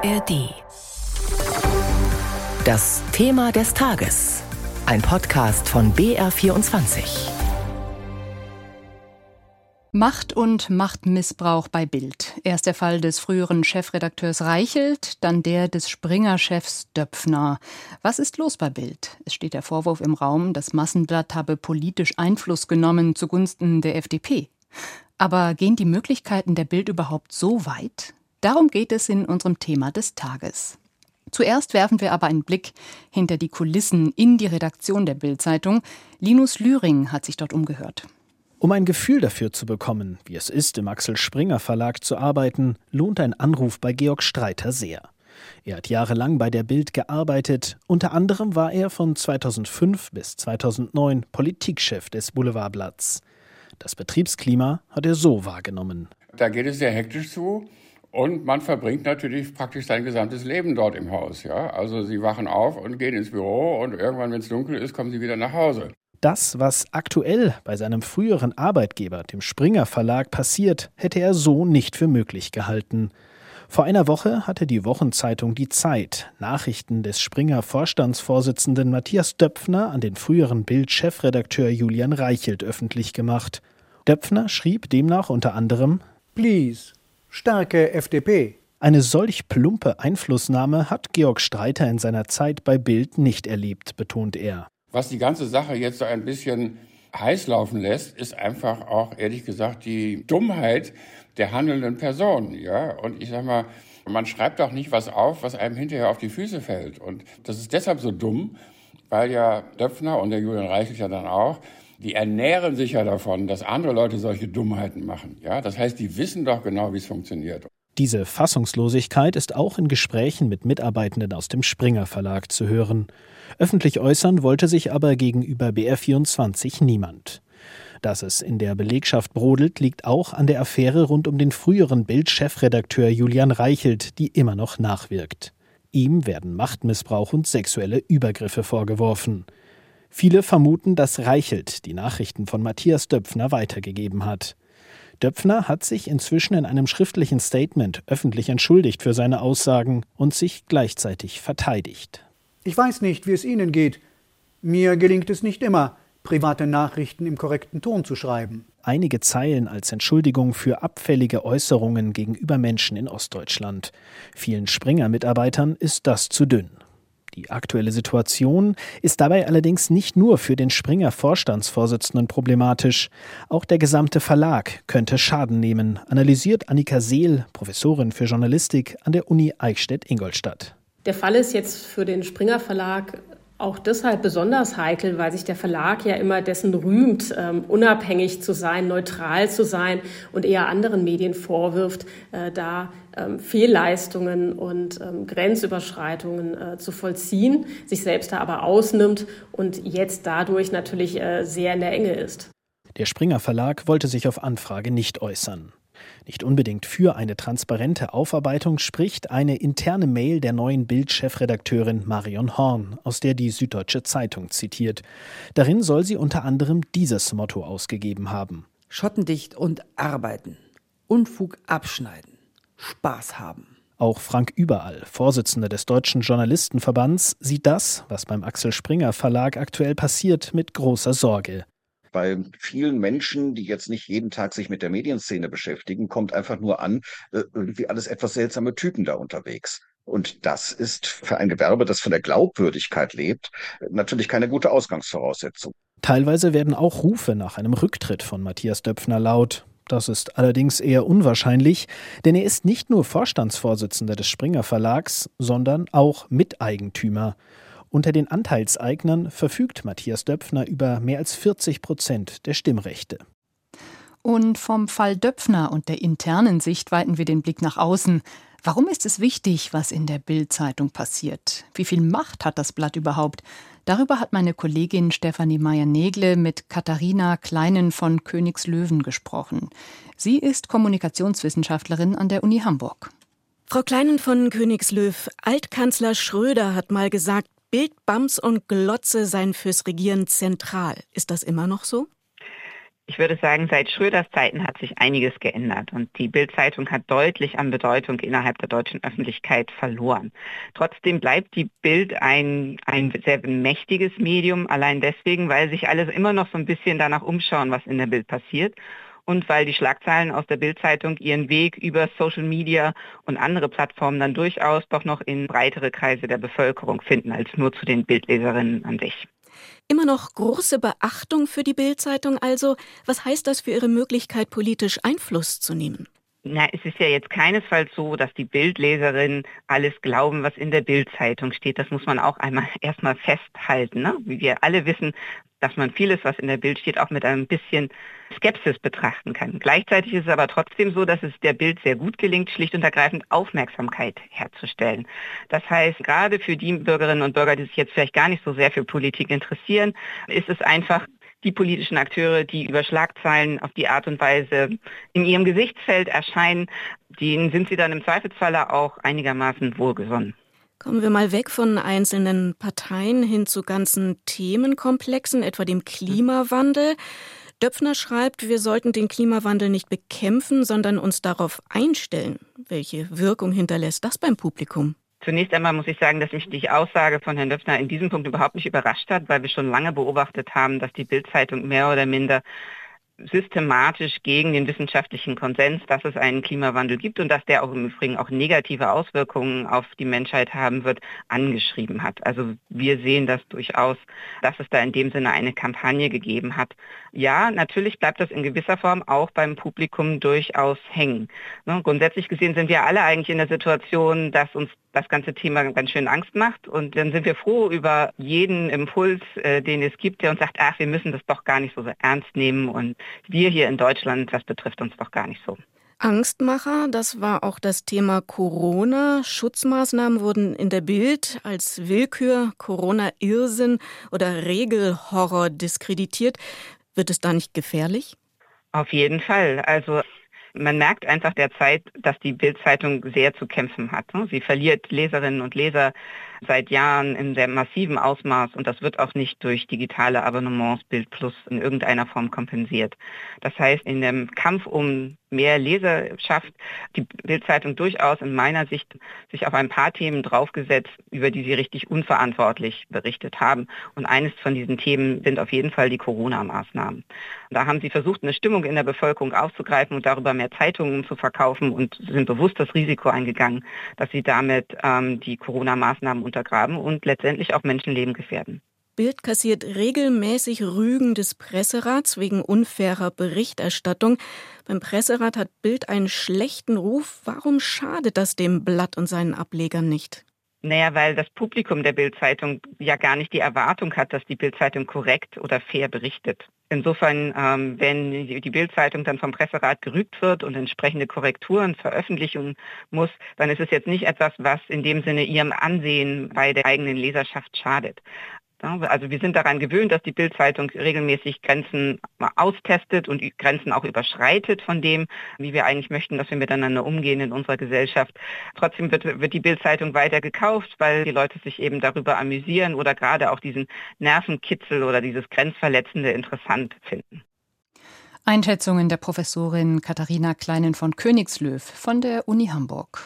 ARD. Das Thema des Tages. Ein Podcast von BR24. Macht und Machtmissbrauch bei Bild. Erst der Fall des früheren Chefredakteurs Reichelt, dann der des Springer-Chefs Döpfner. Was ist los bei Bild? Es steht der Vorwurf im Raum, das Massenblatt habe politisch Einfluss genommen zugunsten der FDP. Aber gehen die Möglichkeiten der Bild überhaupt so weit? Darum geht es in unserem Thema des Tages. Zuerst werfen wir aber einen Blick hinter die Kulissen in die Redaktion der Bild-Zeitung. Linus Lühring hat sich dort umgehört. Um ein Gefühl dafür zu bekommen, wie es ist, im Axel Springer Verlag zu arbeiten, lohnt ein Anruf bei Georg Streiter sehr. Er hat jahrelang bei der Bild gearbeitet. Unter anderem war er von 2005 bis 2009 Politikchef des Boulevardblatts. Das Betriebsklima hat er so wahrgenommen. Da geht es sehr hektisch zu. Und man verbringt natürlich praktisch sein gesamtes Leben dort im Haus. Ja? Also sie wachen auf und gehen ins Büro und irgendwann, wenn es dunkel ist, kommen sie wieder nach Hause. Das, was aktuell bei seinem früheren Arbeitgeber, dem Springer Verlag, passiert, hätte er so nicht für möglich gehalten. Vor einer Woche hatte die Wochenzeitung Die Zeit Nachrichten des Springer Vorstandsvorsitzenden Matthias Döpfner an den früheren Bild-Chefredakteur Julian Reichelt öffentlich gemacht. Döpfner schrieb demnach unter anderem Please, Starke FDP. Eine solch plumpe Einflussnahme hat Georg Streiter in seiner Zeit bei Bild nicht erlebt, betont er. Was die ganze Sache jetzt so ein bisschen heiß laufen lässt, ist einfach auch ehrlich gesagt die Dummheit der handelnden Personen, ja. Und ich sag mal, man schreibt auch nicht was auf, was einem hinterher auf die Füße fällt. Und das ist deshalb so dumm, weil ja Döpfner und der Julian Reichelt ja dann auch die ernähren sich ja davon, dass andere Leute solche Dummheiten machen. Ja, das heißt, die wissen doch genau, wie es funktioniert. Diese Fassungslosigkeit ist auch in Gesprächen mit Mitarbeitenden aus dem Springer Verlag zu hören. Öffentlich äußern wollte sich aber gegenüber BR24 niemand. Dass es in der Belegschaft brodelt, liegt auch an der Affäre rund um den früheren Bild-Chefredakteur Julian Reichelt, die immer noch nachwirkt. Ihm werden Machtmissbrauch und sexuelle Übergriffe vorgeworfen. Viele vermuten, dass Reichelt die Nachrichten von Matthias Döpfner weitergegeben hat. Döpfner hat sich inzwischen in einem schriftlichen Statement öffentlich entschuldigt für seine Aussagen und sich gleichzeitig verteidigt. Ich weiß nicht, wie es Ihnen geht. Mir gelingt es nicht immer, private Nachrichten im korrekten Ton zu schreiben. Einige Zeilen als Entschuldigung für abfällige Äußerungen gegenüber Menschen in Ostdeutschland. Vielen Springer-Mitarbeitern ist das zu dünn. Die aktuelle Situation ist dabei allerdings nicht nur für den Springer Vorstandsvorsitzenden problematisch. Auch der gesamte Verlag könnte Schaden nehmen, analysiert Annika Seel, Professorin für Journalistik an der Uni Eichstätt-Ingolstadt. Der Fall ist jetzt für den Springer Verlag auch deshalb besonders heikel, weil sich der Verlag ja immer dessen rühmt, ähm, unabhängig zu sein, neutral zu sein und eher anderen Medien vorwirft, äh, da ähm, Fehlleistungen und ähm, Grenzüberschreitungen äh, zu vollziehen, sich selbst da aber ausnimmt und jetzt dadurch natürlich äh, sehr in der Enge ist. Der Springer Verlag wollte sich auf Anfrage nicht äußern. Nicht unbedingt für eine transparente Aufarbeitung spricht eine interne Mail der neuen Bild-Chefredakteurin Marion Horn, aus der die Süddeutsche Zeitung zitiert. Darin soll sie unter anderem dieses Motto ausgegeben haben. Schottendicht und arbeiten. Unfug abschneiden. Spaß haben. Auch Frank Überall, Vorsitzender des Deutschen Journalistenverbands, sieht das, was beim Axel Springer Verlag aktuell passiert, mit großer Sorge. Bei vielen Menschen, die jetzt nicht jeden Tag sich mit der Medienszene beschäftigen, kommt einfach nur an, äh, irgendwie alles etwas seltsame Typen da unterwegs. Und das ist für ein Gewerbe, das von der Glaubwürdigkeit lebt, natürlich keine gute Ausgangsvoraussetzung. Teilweise werden auch Rufe nach einem Rücktritt von Matthias Döpfner laut. Das ist allerdings eher unwahrscheinlich, denn er ist nicht nur Vorstandsvorsitzender des Springer Verlags, sondern auch Miteigentümer. Unter den Anteilseignern verfügt Matthias Döpfner über mehr als 40 Prozent der Stimmrechte. Und vom Fall Döpfner und der internen Sicht weiten wir den Blick nach außen. Warum ist es wichtig, was in der Bild-Zeitung passiert? Wie viel Macht hat das Blatt überhaupt? Darüber hat meine Kollegin Stefanie Meyer-Negle mit Katharina Kleinen von Königslöwen gesprochen. Sie ist Kommunikationswissenschaftlerin an der Uni Hamburg. Frau Kleinen von Königslöw, Altkanzler Schröder hat mal gesagt, Bild, Bams und Glotze seien fürs Regieren zentral. Ist das immer noch so? Ich würde sagen, seit Schröders Zeiten hat sich einiges geändert und die Bild-Zeitung hat deutlich an Bedeutung innerhalb der deutschen Öffentlichkeit verloren. Trotzdem bleibt die Bild ein, ein sehr mächtiges Medium, allein deswegen, weil sich alle immer noch so ein bisschen danach umschauen, was in der Bild passiert und weil die Schlagzeilen aus der Bild-Zeitung ihren Weg über Social Media und andere Plattformen dann durchaus doch noch in breitere Kreise der Bevölkerung finden als nur zu den Bildleserinnen an sich. Immer noch große Beachtung für die Bildzeitung also. Was heißt das für Ihre Möglichkeit, politisch Einfluss zu nehmen? Na, es ist ja jetzt keinesfalls so, dass die Bildleserinnen alles glauben, was in der Bildzeitung steht. Das muss man auch einmal erstmal festhalten. Ne? Wie wir alle wissen, dass man vieles, was in der Bild steht, auch mit einem bisschen Skepsis betrachten kann. Gleichzeitig ist es aber trotzdem so, dass es der Bild sehr gut gelingt, schlicht und ergreifend Aufmerksamkeit herzustellen. Das heißt, gerade für die Bürgerinnen und Bürger, die sich jetzt vielleicht gar nicht so sehr für Politik interessieren, ist es einfach die politischen Akteure, die über Schlagzeilen auf die Art und Weise in ihrem Gesichtsfeld erscheinen, denen sind sie dann im Zweifelsfalle auch einigermaßen wohlgesonnen. Kommen wir mal weg von einzelnen Parteien hin zu ganzen Themenkomplexen, etwa dem Klimawandel. Döpfner schreibt, wir sollten den Klimawandel nicht bekämpfen, sondern uns darauf einstellen. Welche Wirkung hinterlässt das beim Publikum? Zunächst einmal muss ich sagen, dass mich die Aussage von Herrn Döpfner in diesem Punkt überhaupt nicht überrascht hat, weil wir schon lange beobachtet haben, dass die Bildzeitung mehr oder minder systematisch gegen den wissenschaftlichen Konsens, dass es einen Klimawandel gibt und dass der auch im Übrigen auch negative Auswirkungen auf die Menschheit haben wird, angeschrieben hat. Also wir sehen das durchaus, dass es da in dem Sinne eine Kampagne gegeben hat. Ja, natürlich bleibt das in gewisser Form auch beim Publikum durchaus hängen. Ne, grundsätzlich gesehen sind wir alle eigentlich in der Situation, dass uns das ganze Thema ganz schön Angst macht. Und dann sind wir froh über jeden Impuls, äh, den es gibt, der uns sagt, ach, wir müssen das doch gar nicht so ernst nehmen. Und wir hier in Deutschland, das betrifft uns doch gar nicht so. Angstmacher, das war auch das Thema Corona. Schutzmaßnahmen wurden in der Bild als Willkür, Corona-Irrsinn oder Regelhorror diskreditiert. Wird es da nicht gefährlich? Auf jeden Fall. Also man merkt einfach derzeit, dass die Bildzeitung sehr zu kämpfen hat. Sie verliert Leserinnen und Leser seit Jahren in sehr massivem Ausmaß und das wird auch nicht durch digitale Abonnements Bild Plus in irgendeiner Form kompensiert. Das heißt, in dem Kampf um mehr Leserschaft die Bildzeitung durchaus in meiner Sicht sich auf ein paar Themen draufgesetzt, über die sie richtig unverantwortlich berichtet haben. Und eines von diesen Themen sind auf jeden Fall die Corona-Maßnahmen. Da haben sie versucht, eine Stimmung in der Bevölkerung aufzugreifen und darüber mehr Zeitungen zu verkaufen und sind bewusst das Risiko eingegangen, dass sie damit ähm, die Corona-Maßnahmen untergraben und letztendlich auch Menschenleben gefährden. Bild kassiert regelmäßig Rügen des Presserats wegen unfairer Berichterstattung. Beim Presserat hat Bild einen schlechten Ruf. Warum schadet das dem Blatt und seinen Ablegern nicht? Naja, weil das Publikum der Bildzeitung ja gar nicht die Erwartung hat, dass die Bildzeitung korrekt oder fair berichtet. Insofern, ähm, wenn die Bildzeitung dann vom Presserat gerügt wird und entsprechende Korrekturen veröffentlichen muss, dann ist es jetzt nicht etwas, was in dem Sinne ihrem Ansehen bei der eigenen Leserschaft schadet. Also wir sind daran gewöhnt, dass die Bildzeitung regelmäßig Grenzen austestet und Grenzen auch überschreitet von dem, wie wir eigentlich möchten, dass wir miteinander umgehen in unserer Gesellschaft. Trotzdem wird, wird die Bildzeitung weiter gekauft, weil die Leute sich eben darüber amüsieren oder gerade auch diesen Nervenkitzel oder dieses Grenzverletzende interessant finden. Einschätzungen der Professorin Katharina Kleinen von Königslöw von der Uni Hamburg.